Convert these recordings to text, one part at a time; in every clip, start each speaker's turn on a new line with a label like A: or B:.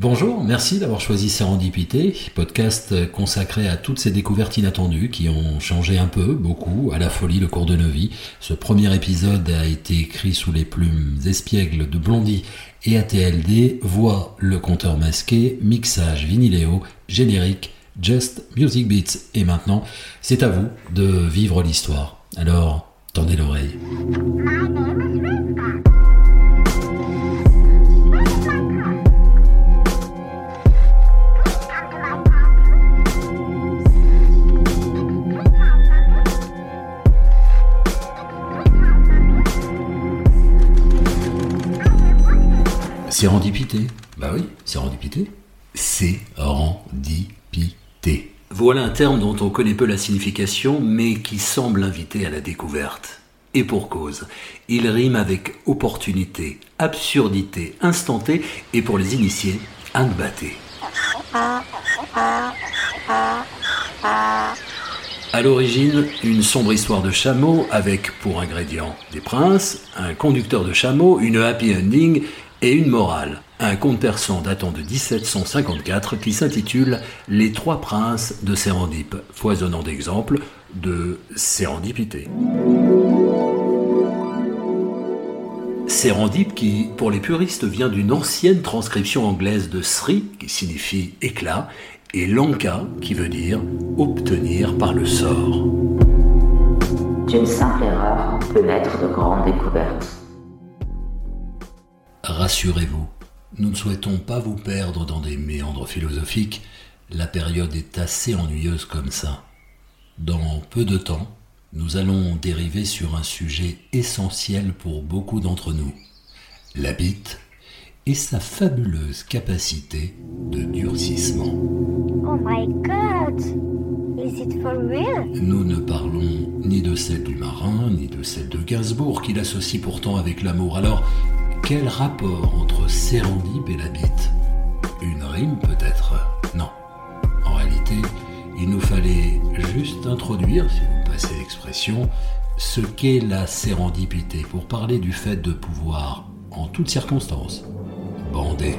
A: Bonjour, merci d'avoir choisi Sérendipité, podcast consacré à toutes ces découvertes inattendues qui ont changé un peu, beaucoup, à la folie le cours de nos vies. Ce premier épisode a été écrit sous les plumes espiègles de Blondie et ATLD, voix le compteur masqué, mixage viniléo, générique, just music beats. Et maintenant, c'est à vous de vivre l'histoire. Alors, tendez l'oreille. Sérendipité. Bah oui, sérendipité. Sérendipité. Voilà un terme dont on connaît peu la signification, mais qui semble inviter à la découverte. Et pour cause, il rime avec opportunité, absurdité, instanté, et pour les initiés, batté. À l'origine, une sombre histoire de chameau avec pour ingrédients des princes, un conducteur de chameau, une happy ending et une morale, un conte persan datant de 1754 qui s'intitule Les trois princes de Sérendipe, foisonnant d'exemples de sérendipité. Sérendipe qui, pour les puristes, vient d'une ancienne transcription anglaise de Sri, qui signifie éclat, et Lanka, qui veut dire obtenir par le sort.
B: D'une simple erreur peut naître de grandes découvertes.
A: Rassurez-vous, nous ne souhaitons pas vous perdre dans des méandres philosophiques, la période est assez ennuyeuse comme ça. Dans peu de temps, nous allons dériver sur un sujet essentiel pour beaucoup d'entre nous, la bite et sa fabuleuse capacité de durcissement.
C: Oh my god! Is it for real?
A: Nous ne parlons ni de celle du marin, ni de celle de Gainsbourg, qu'il associe pourtant avec l'amour. Alors, quel rapport entre Sérendip et la bite Une rime peut-être? Non. En réalité, il nous fallait juste introduire, si vous passez l'expression, ce qu'est la sérendipité pour parler du fait de pouvoir, en toutes circonstances, bander.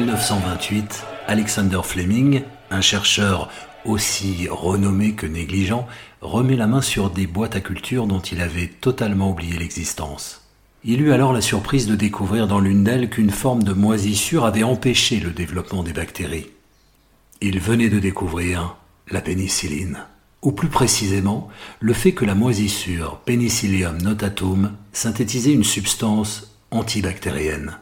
A: 1928, Alexander Fleming, un chercheur aussi renommé que négligent, remet la main sur des boîtes à culture dont il avait totalement oublié l'existence. Il eut alors la surprise de découvrir dans l'une d'elles qu'une forme de moisissure avait empêché le développement des bactéries. Il venait de découvrir la pénicilline, ou plus précisément le fait que la moisissure Penicillium notatum synthétisait une substance antibactérienne.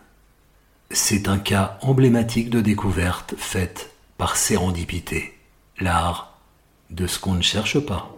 A: C'est un cas emblématique de découverte faite par sérendipité, l'art de ce qu'on ne cherche pas.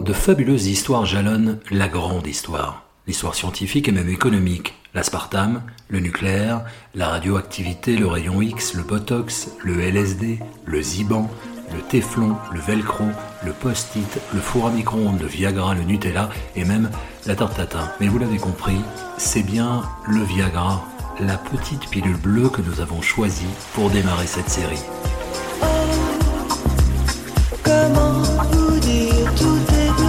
A: De fabuleuses histoires jalonnent la grande histoire, l'histoire scientifique et même économique, l'aspartame, le nucléaire, la radioactivité, le rayon X, le botox, le LSD, le Ziban, le téflon, le velcro, le post-it, le four à micro-ondes, le Viagra, le Nutella et même la tarte tatin. Mais vous l'avez compris, c'est bien le Viagra, la petite pilule bleue que nous avons choisie pour démarrer cette série.
D: Comment vous dire tout est bleu.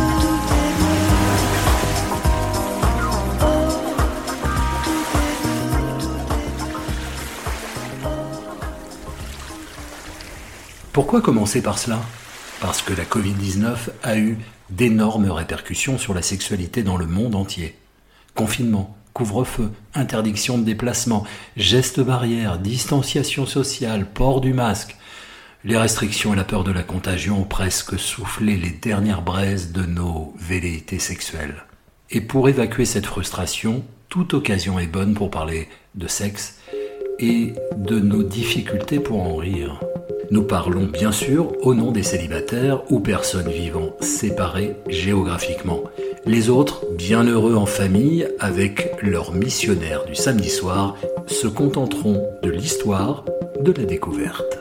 A: Pourquoi commencer par cela? Parce que la Covid-19 a eu d'énormes répercussions sur la sexualité dans le monde entier. Confinement, couvre-feu, interdiction de déplacement, gestes barrières, distanciation sociale, port du masque. Les restrictions et la peur de la contagion ont presque soufflé les dernières braises de nos velléités sexuelles. Et pour évacuer cette frustration, toute occasion est bonne pour parler de sexe et de nos difficultés pour en rire. Nous parlons bien sûr au nom des célibataires ou personnes vivant séparées géographiquement. Les autres, bien heureux en famille avec leur missionnaire du samedi soir, se contenteront de l'histoire de la découverte.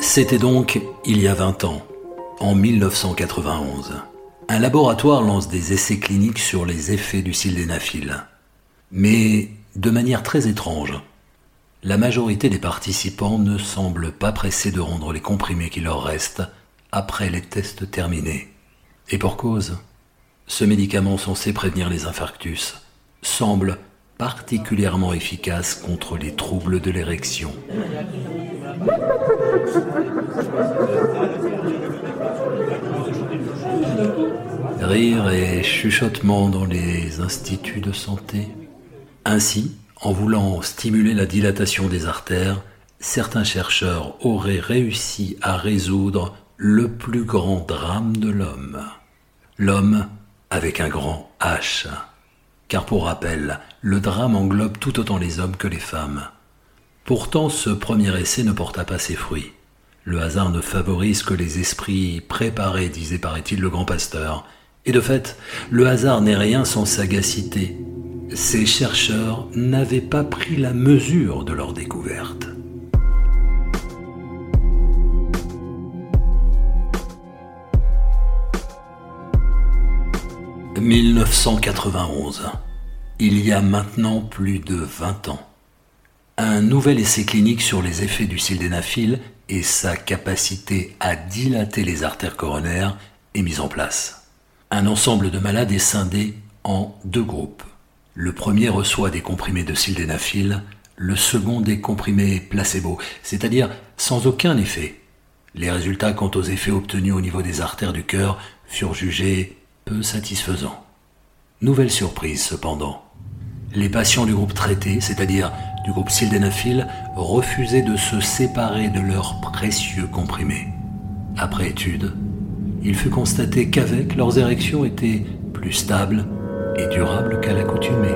A: C'était donc il y a 20 ans, en 1991. Un laboratoire lance des essais cliniques sur les effets du sildenafil. Mais de manière très étrange. La majorité des participants ne semblent pas pressés de rendre les comprimés qui leur restent après les tests terminés. Et pour cause, ce médicament censé prévenir les infarctus semble particulièrement efficace contre les troubles de l'érection. Et chuchotement dans les instituts de santé. Ainsi, en voulant stimuler la dilatation des artères, certains chercheurs auraient réussi à résoudre le plus grand drame de l'homme. L'homme avec un grand H. Car pour rappel, le drame englobe tout autant les hommes que les femmes. Pourtant, ce premier essai ne porta pas ses fruits. Le hasard ne favorise que les esprits préparés, disait paraît-il le grand pasteur. Et de fait, le hasard n'est rien sans sagacité. Ces chercheurs n'avaient pas pris la mesure de leur découverte. « 1991. Il y a maintenant plus de 20 ans. Un nouvel essai clinique sur les effets du sildenafil et sa capacité à dilater les artères coronaires est mis en place. Un ensemble de malades est scindé en deux groupes. Le premier reçoit des comprimés de sildenafil, le second des comprimés placebo, c'est-à-dire sans aucun effet. Les résultats quant aux effets obtenus au niveau des artères du cœur furent jugés peu satisfaisants. Nouvelle surprise cependant. Les patients du groupe traité, c'est-à-dire du groupe sildenafil, refusaient de se séparer de leurs précieux comprimés. Après étude, il fut constaté qu'avec leurs érections étaient plus stables et durables qu'à l'accoutumée.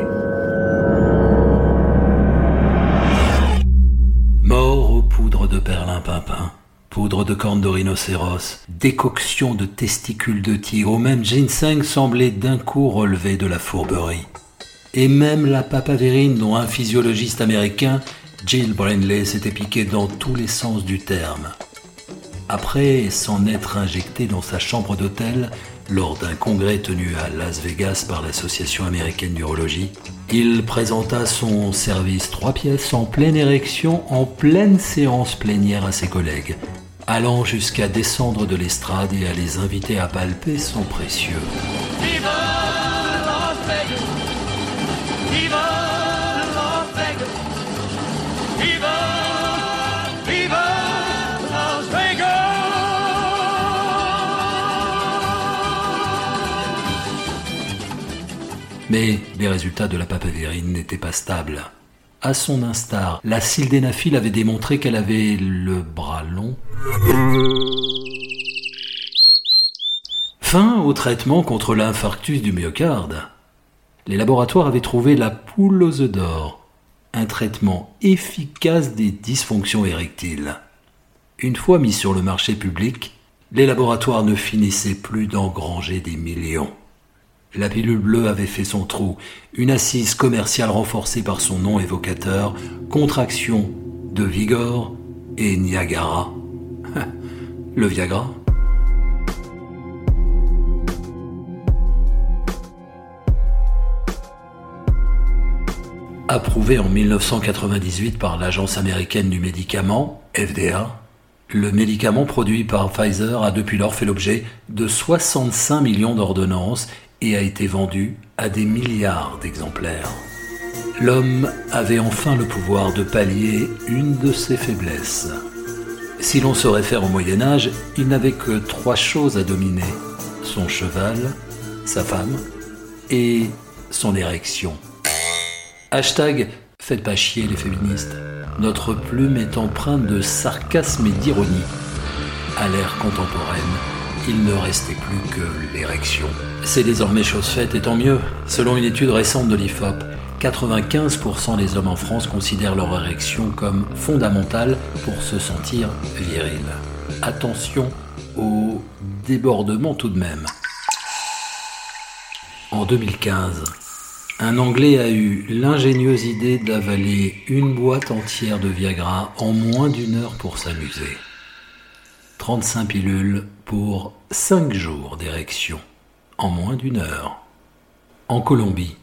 A: Mort aux poudres de perlimpinpin, poudre de cornes de rhinocéros, décoction de testicules de tigre, ou même ginseng semblait d'un coup relever de la fourberie et même la papavérine dont un physiologiste américain, Jill Brindley, s'était piqué dans tous les sens du terme. Après s'en être injecté dans sa chambre d'hôtel lors d'un congrès tenu à Las Vegas par l'Association américaine d'urologie, il présenta son service trois pièces en pleine érection en pleine séance plénière à ses collègues, allant jusqu'à descendre de l'estrade et à les inviter à palper son précieux. Mais les résultats de la papavérine n'étaient pas stables. À son instar, la sildenafil avait démontré qu'elle avait le bras long. Fin au traitement contre l'infarctus du myocarde. Les laboratoires avaient trouvé la œufs d'or, un traitement efficace des dysfonctions érectiles. Une fois mis sur le marché public, les laboratoires ne finissaient plus d'engranger des millions. La pilule bleue avait fait son trou, une assise commerciale renforcée par son nom évocateur, contraction de Vigor et Niagara. Le Viagra Approuvé en 1998 par l'Agence américaine du médicament, FDA, le médicament produit par Pfizer a depuis lors fait l'objet de 65 millions d'ordonnances et a été vendu à des milliards d'exemplaires. L'homme avait enfin le pouvoir de pallier une de ses faiblesses. Si l'on se réfère au Moyen Âge, il n'avait que trois choses à dominer. Son cheval, sa femme et son érection. Hashtag Faites pas chier les féministes. Notre plume est empreinte de sarcasme et d'ironie. À l'ère contemporaine, il ne restait plus que l'érection. C'est désormais chose faite et tant mieux. Selon une étude récente de l'IFOP, 95% des hommes en France considèrent leur érection comme fondamentale pour se sentir viril. Attention au débordement tout de même. En 2015, un Anglais a eu l'ingénieuse idée d'avaler une boîte entière de Viagra en moins d'une heure pour s'amuser. 35 pilules pour 5 jours d'érection. en moins d'une heure. En Colombie,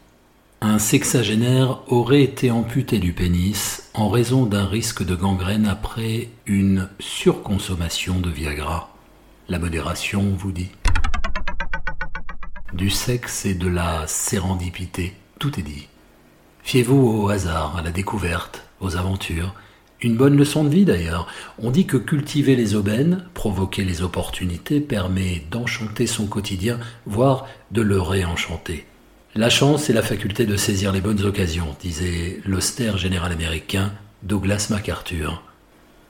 A: un sexagénaire aurait été amputé du pénis en raison d'un risque de gangrène après une surconsommation de Viagra. La modération vous dit. Du sexe et de la sérendipité, tout est dit. Fiez-vous au hasard, à la découverte, aux aventures. Une bonne leçon de vie d'ailleurs. On dit que cultiver les aubaines, provoquer les opportunités, permet d'enchanter son quotidien, voire de le réenchanter. La chance est la faculté de saisir les bonnes occasions, disait l'austère général américain Douglas MacArthur.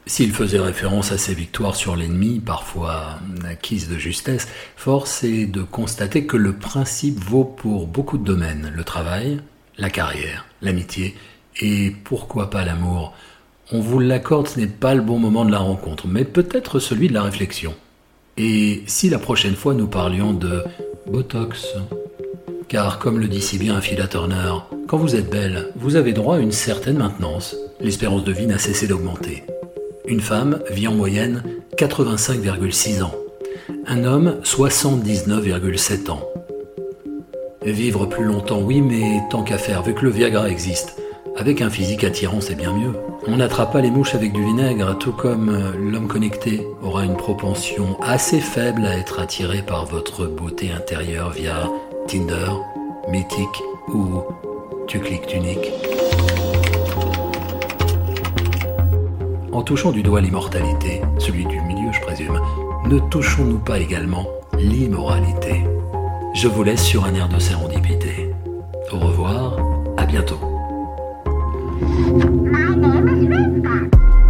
A: S'il faisait référence à ses victoires sur l'ennemi, parfois acquises de justesse, force est de constater que le principe vaut pour beaucoup de domaines, le travail, la carrière, l'amitié et pourquoi pas l'amour. On vous l'accorde, ce n'est pas le bon moment de la rencontre, mais peut-être celui de la réflexion. Et si la prochaine fois nous parlions de Botox? Car, comme le dit si bien Phila Turner, quand vous êtes belle, vous avez droit à une certaine maintenance. L'espérance de vie n'a cessé d'augmenter. Une femme vit en moyenne 85,6 ans. Un homme 79,7 ans. Vivre plus longtemps, oui, mais tant qu'à faire, vu que le Viagra existe. Avec un physique attirant, c'est bien mieux. On n'attrape pas les mouches avec du vinaigre, tout comme l'homme connecté aura une propension assez faible à être attiré par votre beauté intérieure via Tinder, Mythique ou Tu cliques Tunique. En touchant du doigt l'immortalité, celui du milieu je présume, ne touchons-nous pas également l'immoralité Je vous laisse sur un air de sérendipité. Au revoir, à bientôt.
C: My name is Rivka.